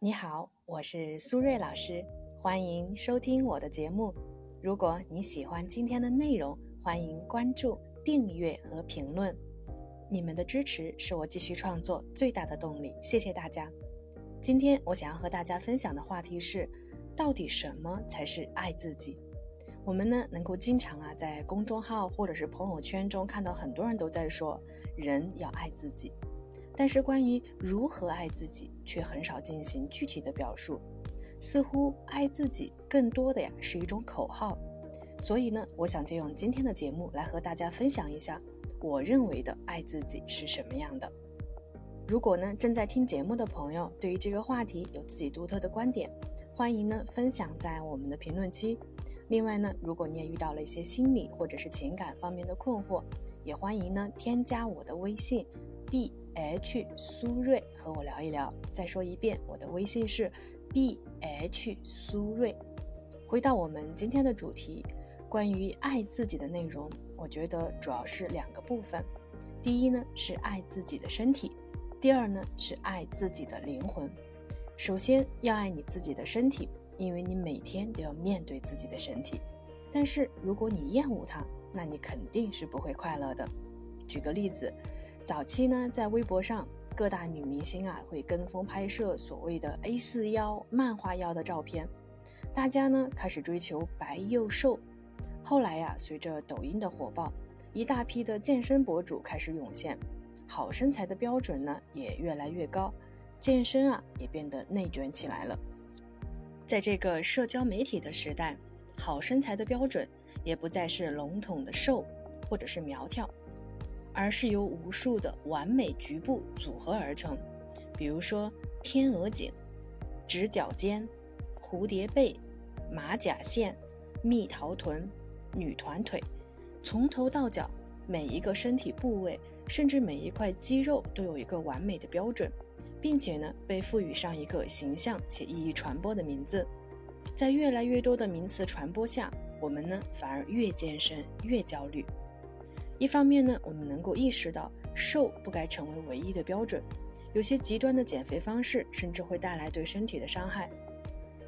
你好，我是苏瑞老师，欢迎收听我的节目。如果你喜欢今天的内容，欢迎关注、订阅和评论。你们的支持是我继续创作最大的动力，谢谢大家。今天我想要和大家分享的话题是：到底什么才是爱自己？我们呢，能够经常啊，在公众号或者是朋友圈中看到很多人都在说，人要爱自己。但是关于如何爱自己，却很少进行具体的表述。似乎爱自己更多的呀是一种口号。所以呢，我想借用今天的节目来和大家分享一下，我认为的爱自己是什么样的。如果呢正在听节目的朋友对于这个话题有自己独特的观点，欢迎呢分享在我们的评论区。另外呢，如果你也遇到了一些心理或者是情感方面的困惑，也欢迎呢添加我的微信 b h 苏瑞和我聊一聊。再说一遍，我的微信是 b h 苏瑞。回到我们今天的主题，关于爱自己的内容，我觉得主要是两个部分。第一呢是爱自己的身体，第二呢是爱自己的灵魂。首先要爱你自己的身体。因为你每天都要面对自己的身体，但是如果你厌恶它，那你肯定是不会快乐的。举个例子，早期呢，在微博上，各大女明星啊会跟风拍摄所谓的 A 四腰、漫画腰的照片，大家呢开始追求白又瘦。后来呀，随着抖音的火爆，一大批的健身博主开始涌现，好身材的标准呢也越来越高，健身啊也变得内卷起来了。在这个社交媒体的时代，好身材的标准也不再是笼统的瘦或者是苗条，而是由无数的完美局部组合而成。比如说天鹅颈、直角肩、蝴蝶背、马甲线、蜜桃臀、女团腿，从头到脚每一个身体部位，甚至每一块肌肉都有一个完美的标准。并且呢，被赋予上一个形象且意义传播的名字，在越来越多的名词传播下，我们呢反而越健身越焦虑。一方面呢，我们能够意识到瘦不该成为唯一的标准，有些极端的减肥方式甚至会带来对身体的伤害。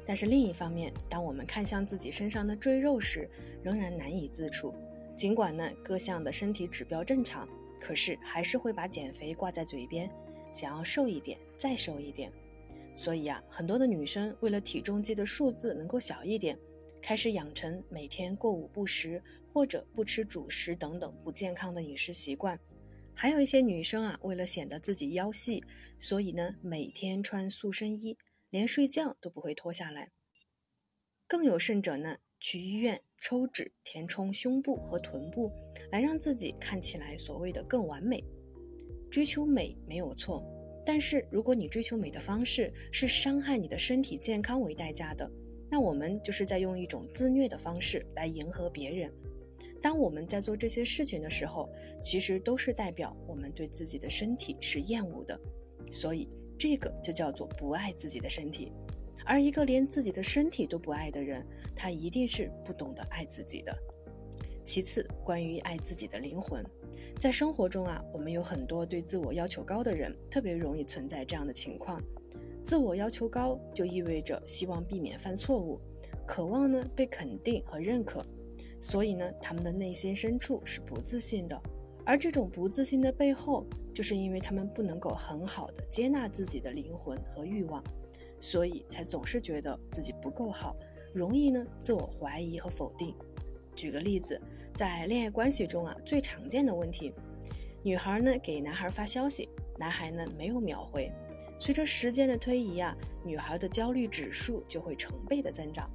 但是另一方面，当我们看向自己身上的赘肉时，仍然难以自处。尽管呢各项的身体指标正常，可是还是会把减肥挂在嘴边。想要瘦一点，再瘦一点，所以啊，很多的女生为了体重计的数字能够小一点，开始养成每天过午不食或者不吃主食等等不健康的饮食习惯。还有一些女生啊，为了显得自己腰细，所以呢，每天穿塑身衣，连睡觉都不会脱下来。更有甚者呢，去医院抽脂填充胸部和臀部，来让自己看起来所谓的更完美。追求美没有错，但是如果你追求美的方式是伤害你的身体健康为代价的，那我们就是在用一种自虐的方式来迎合别人。当我们在做这些事情的时候，其实都是代表我们对自己的身体是厌恶的，所以这个就叫做不爱自己的身体。而一个连自己的身体都不爱的人，他一定是不懂得爱自己的。其次，关于爱自己的灵魂。在生活中啊，我们有很多对自我要求高的人，特别容易存在这样的情况。自我要求高就意味着希望避免犯错误，渴望呢被肯定和认可，所以呢，他们的内心深处是不自信的。而这种不自信的背后，就是因为他们不能够很好的接纳自己的灵魂和欲望，所以才总是觉得自己不够好，容易呢自我怀疑和否定。举个例子。在恋爱关系中啊，最常见的问题，女孩呢给男孩发消息，男孩呢没有秒回。随着时间的推移啊，女孩的焦虑指数就会成倍的增长。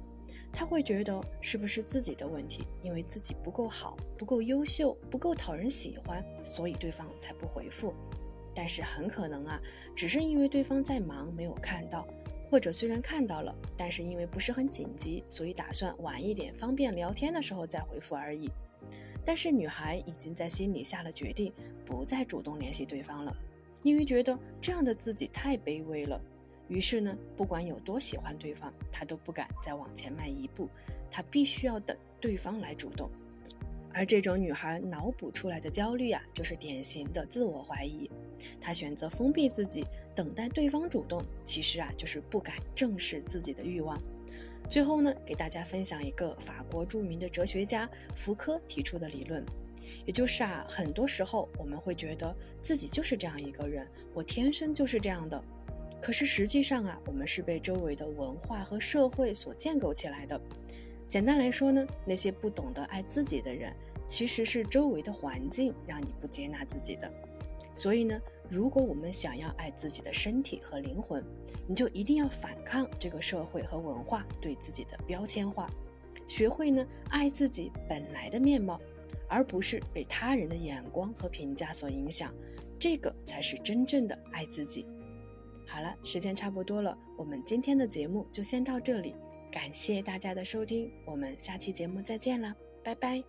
他会觉得是不是自己的问题，因为自己不够好、不够优秀、不够讨人喜欢，所以对方才不回复。但是很可能啊，只是因为对方在忙没有看到，或者虽然看到了，但是因为不是很紧急，所以打算晚一点方便聊天的时候再回复而已。但是女孩已经在心里下了决定，不再主动联系对方了，因为觉得这样的自己太卑微了。于是呢，不管有多喜欢对方，她都不敢再往前迈一步，她必须要等对方来主动。而这种女孩脑补出来的焦虑啊，就是典型的自我怀疑。她选择封闭自己，等待对方主动，其实啊，就是不敢正视自己的欲望。最后呢，给大家分享一个法国著名的哲学家福柯提出的理论，也就是啊，很多时候我们会觉得自己就是这样一个人，我天生就是这样的。可是实际上啊，我们是被周围的文化和社会所建构起来的。简单来说呢，那些不懂得爱自己的人，其实是周围的环境让你不接纳自己的。所以呢，如果我们想要爱自己的身体和灵魂，你就一定要反抗这个社会和文化对自己的标签化，学会呢爱自己本来的面貌，而不是被他人的眼光和评价所影响。这个才是真正的爱自己。好了，时间差不多了，我们今天的节目就先到这里。感谢大家的收听，我们下期节目再见了，拜拜。